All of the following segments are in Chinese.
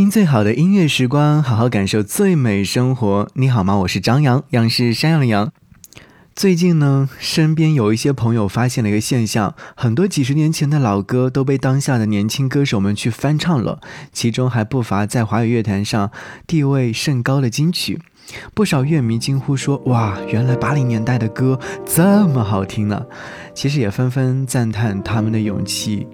听最好的音乐时光，好好感受最美生活。你好吗？我是张扬，杨是山羊的羊。最近呢，身边有一些朋友发现了一个现象，很多几十年前的老歌都被当下的年轻歌手们去翻唱了，其中还不乏在华语乐坛上地位甚高的金曲。不少乐迷惊呼说：“哇，原来八零年代的歌这么好听呢！”其实也纷纷赞叹他们的勇气。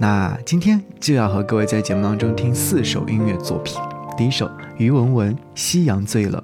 那今天就要和各位在节目当中听四首音乐作品。第一首，于文文《夕阳醉了》。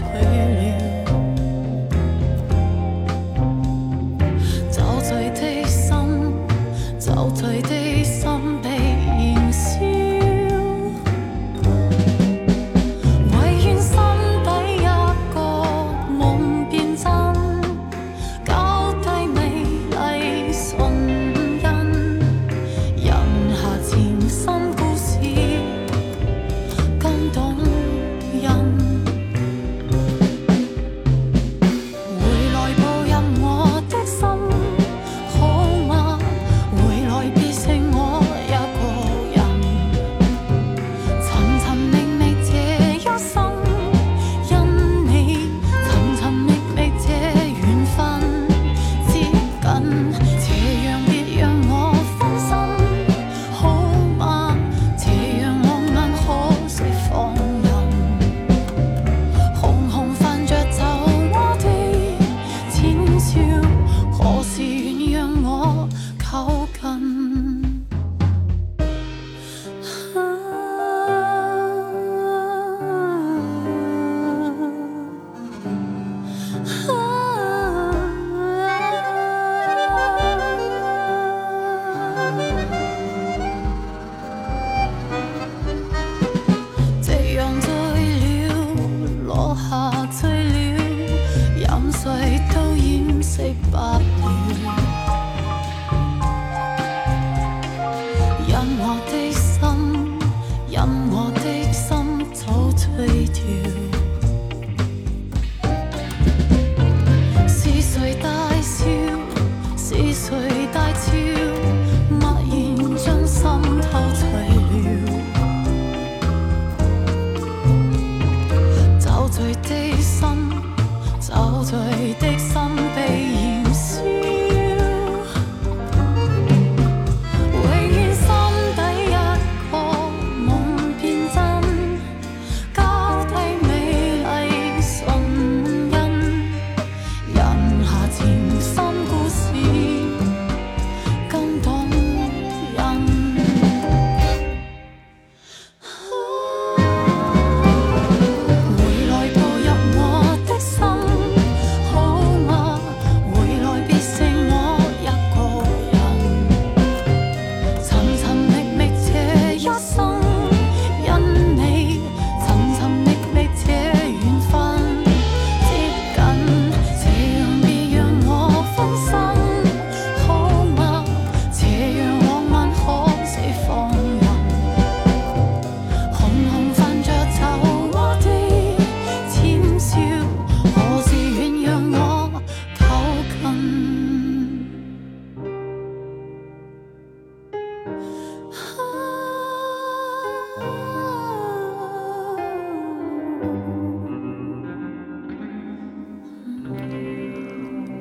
hurt.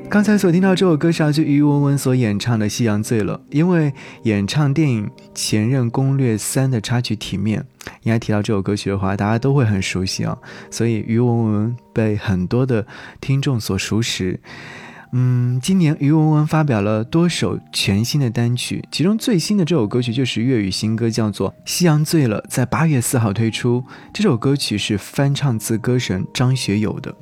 刚才所听到这首歌是来自于文文所演唱的《夕阳醉了》，因为演唱电影《前任攻略三》的插曲体面，应该提到这首歌曲的话，大家都会很熟悉啊，所以于文文被很多的听众所熟识。嗯，今年于文文发表了多首全新的单曲，其中最新的这首歌曲就是粤语新歌，叫做《夕阳醉了》，在八月四号推出。这首歌曲是翻唱自歌神张学友的。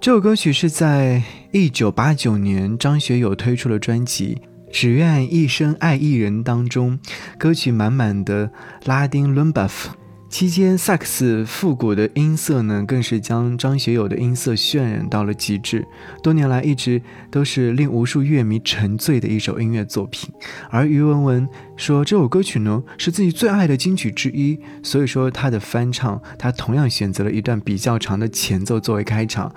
这首歌曲是在一九八九年张学友推出了专辑《只愿一生爱一人》当中，歌曲满满的拉丁伦巴夫。期间，萨克斯复古的音色呢，更是将张学友的音色渲染到了极致。多年来，一直都是令无数乐迷沉醉的一首音乐作品。而于文文说，这首歌曲呢是自己最爱的金曲之一，所以说他的翻唱，他同样选择了一段比较长的前奏作为开场。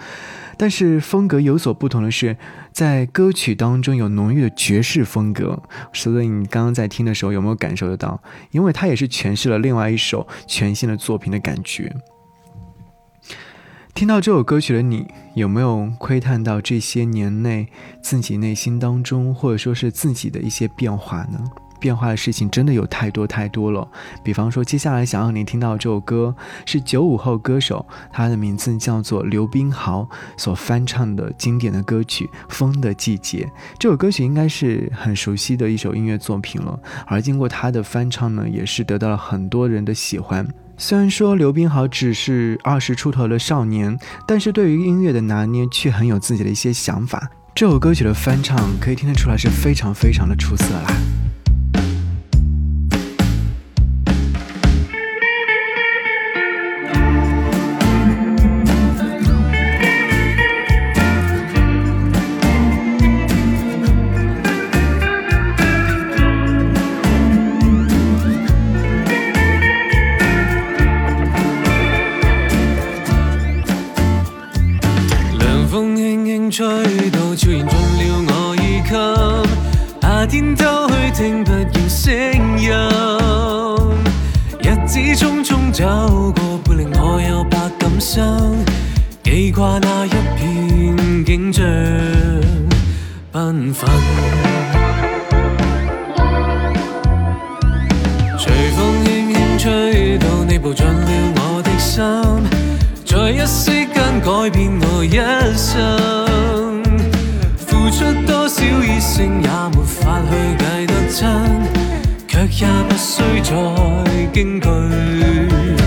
但是风格有所不同的是，在歌曲当中有浓郁的爵士风格，所以你刚刚在听的时候有没有感受得到？因为它也是诠释了另外一首全新的作品的感觉。听到这首歌曲的你，有没有窥探到这些年内自己内心当中，或者说是自己的一些变化呢？变化的事情真的有太多太多了。比方说，接下来想让你听到这首歌是九五后歌手，他的名字叫做刘冰豪所翻唱的经典的歌曲《风的季节》。这首歌曲应该是很熟悉的一首音乐作品了，而经过他的翻唱呢，也是得到了很多人的喜欢。虽然说刘冰豪只是二十出头的少年，但是对于音乐的拿捏却很有自己的一些想法。这首歌曲的翻唱可以听得出来是非常非常的出色啦。夏天偷去听不见声音。日子匆匆走过，不令我有百感伤，记挂那一片景象缤纷。随风轻轻吹到，你步进了我的心，在一息间改变我一生。出多少热诚也没法去计得真，却也不需再惊惧。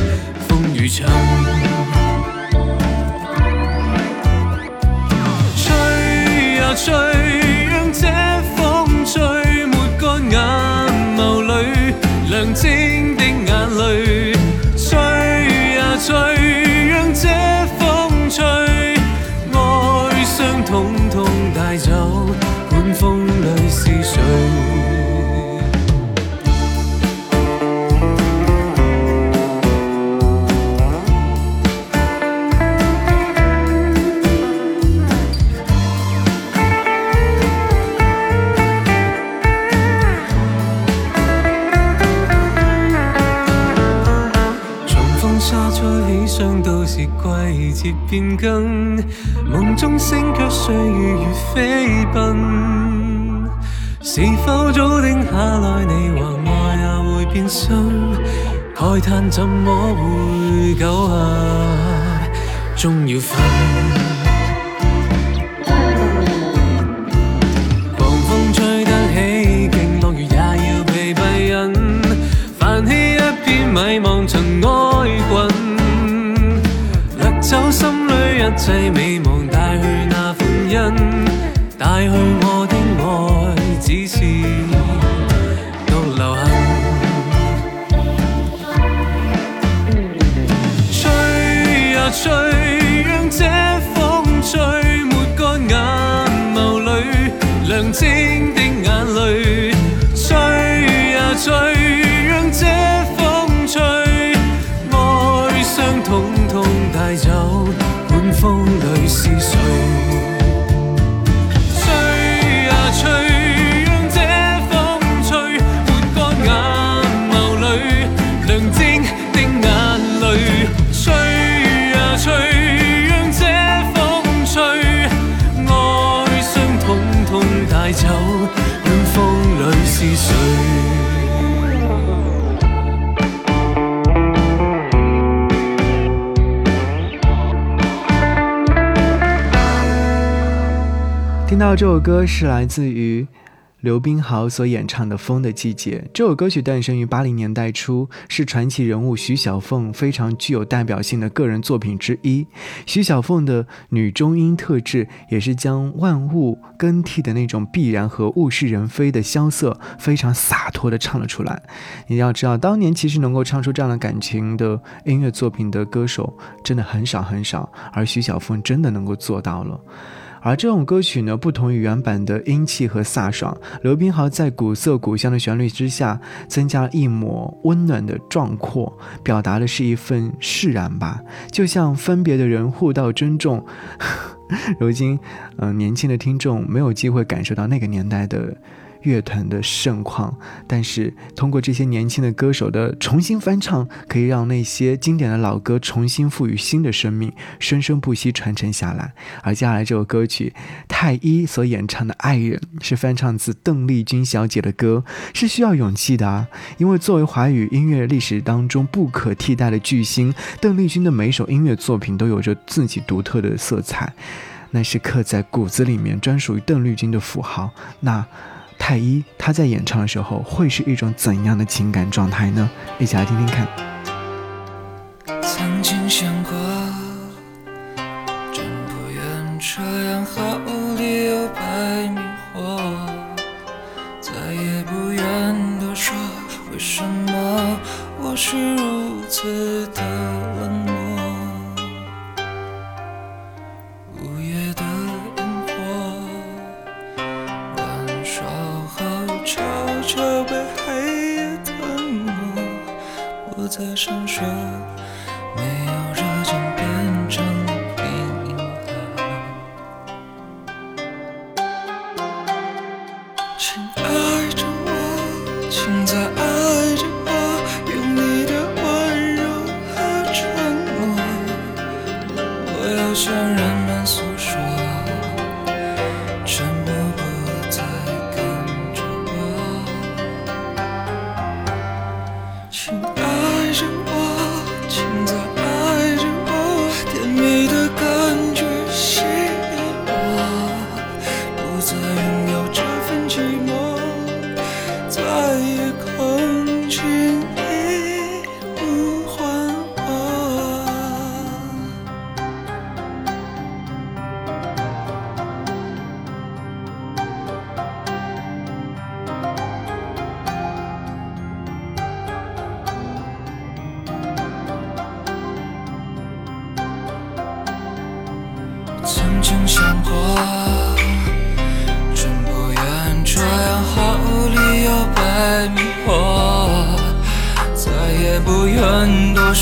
变更，梦中星却岁月如飞奔。是否早定下来，你或我也会变心？慨叹怎么会久合，终要分。狂风吹得起劲，落雨也要被闭忍。泛起一片迷茫，尘埃一切美梦，带去那欢欣，带去我的爱，只是独留痕。吹呀吹，让这风吹抹干眼眸里亮晶的眼泪。吹呀吹，这首歌是来自于刘冰豪所演唱的《风的季节》。这首歌曲诞生于八零年代初，是传奇人物徐小凤非常具有代表性的个人作品之一。徐小凤的女中音特质，也是将万物更替的那种必然和物是人非的萧瑟，非常洒脱的唱了出来。你要知道，当年其实能够唱出这样的感情的音乐作品的歌手，真的很少很少，而徐小凤真的能够做到了。而这种歌曲呢，不同于原版的英气和飒爽，刘冰豪在古色古香的旋律之下，增加了一抹温暖的壮阔，表达的是一份释然吧，就像分别的人互道珍重。如今，嗯、年轻的听众没有机会感受到那个年代的。乐团的盛况，但是通过这些年轻的歌手的重新翻唱，可以让那些经典的老歌重新赋予新的生命，生生不息传承下来。而接下来这首歌曲，太一所演唱的《爱人》是翻唱自邓丽君小姐的歌，是需要勇气的啊！因为作为华语音乐历史当中不可替代的巨星，邓丽君的每首音乐作品都有着自己独特的色彩，那是刻在骨子里面专属于邓丽君的符号。那。太一他在演唱的时候会是一种怎样的情感状态呢？一起来听听看。曾经想过，亲爱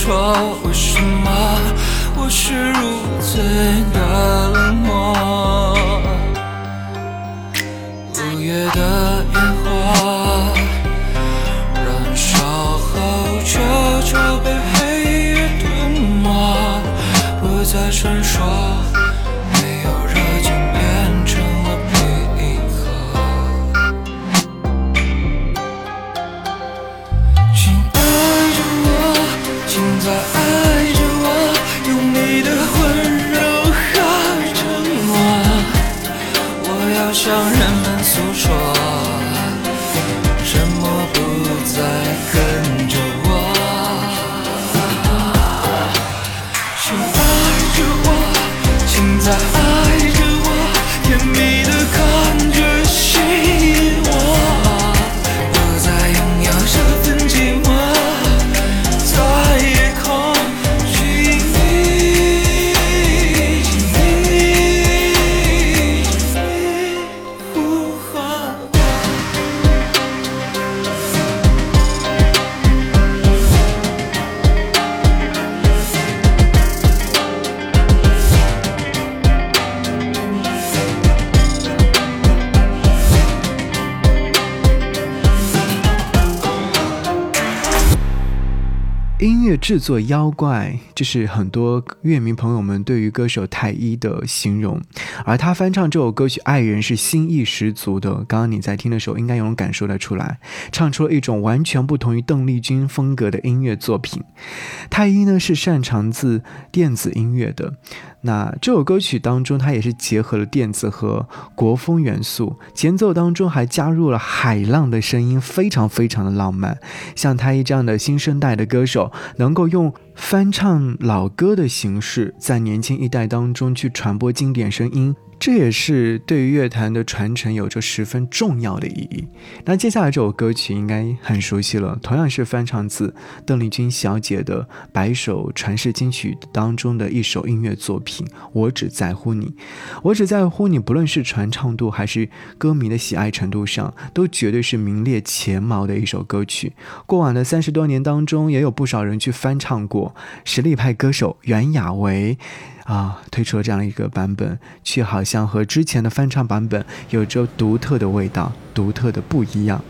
说为什么我是如此的冷漠。五月的烟火 In. 乐制作妖怪，这是很多乐迷朋友们对于歌手太一的形容。而他翻唱这首歌曲《爱人》是心意十足的。刚刚你在听的时候，应该有能感受得出来，唱出了一种完全不同于邓丽君风格的音乐作品。太一呢是擅长自电子音乐的。那这首歌曲当中，它也是结合了电子和国风元素，前奏当中还加入了海浪的声音，非常非常的浪漫。像太一这样的新生代的歌手，能够用翻唱老歌的形式，在年轻一代当中去传播经典声音。这也是对于乐坛的传承有着十分重要的意义。那接下来这首歌曲应该很熟悉了，同样是翻唱自邓丽君小姐的《百首传世金曲》当中的一首音乐作品《我只在乎你》。我只在乎你，不论是传唱度还是歌迷的喜爱程度上，都绝对是名列前茅的一首歌曲。过往的三十多年当中，也有不少人去翻唱过，实力派歌手袁娅维。啊，推出了这样一个版本，却好像和之前的翻唱版本有着独特的味道，独特的不一样。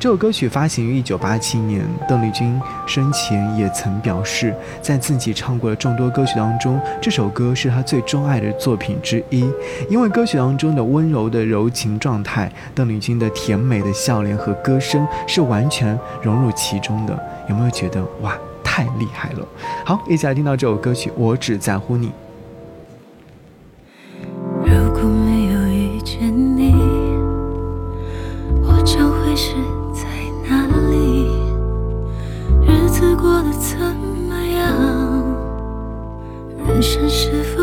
这首歌曲发行于一九八七年，邓丽君生前也曾表示，在自己唱过的众多歌曲当中，这首歌是她最钟爱的作品之一，因为歌曲当中的温柔的柔情状态，邓丽君的甜美的笑脸和歌声是完全融入其中的。有没有觉得哇，太厉害了？好，一起来听到这首歌曲《我只在乎你》。人生是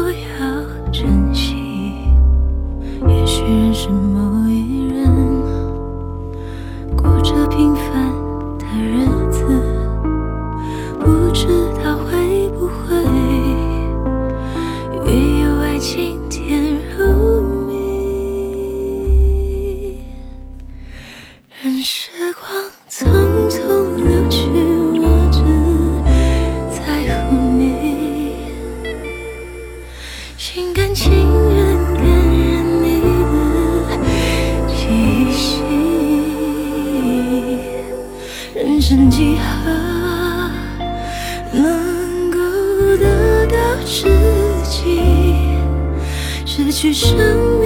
剩几何？能够得到知己，失去生命。